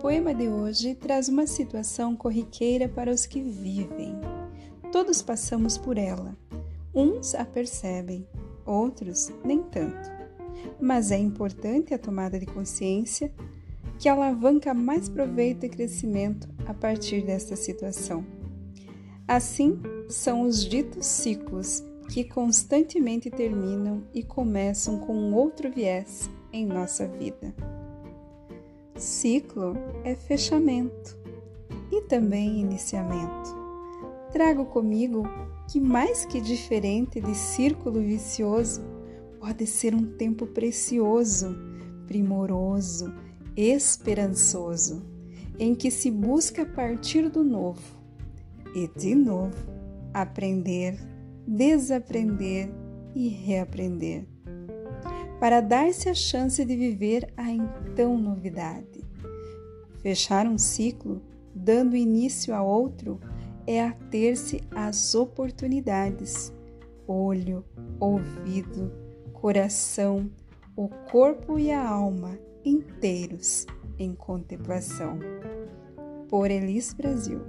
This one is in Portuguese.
poema de hoje traz uma situação corriqueira para os que vivem. Todos passamos por ela. Uns a percebem, outros nem tanto. Mas é importante a tomada de consciência que alavanca mais proveito e crescimento a partir desta situação. Assim, são os ditos ciclos que constantemente terminam e começam com um outro viés em nossa vida. Ciclo é fechamento e também iniciamento. Trago comigo que, mais que diferente de círculo vicioso, pode ser um tempo precioso, primoroso, esperançoso, em que se busca partir do novo e, de novo, aprender, desaprender e reaprender, para dar-se a chance de viver a então novidade. Fechar um ciclo, dando início a outro, é ater-se às oportunidades. Olho, ouvido, coração, o corpo e a alma inteiros em contemplação. Por Elis Brasil.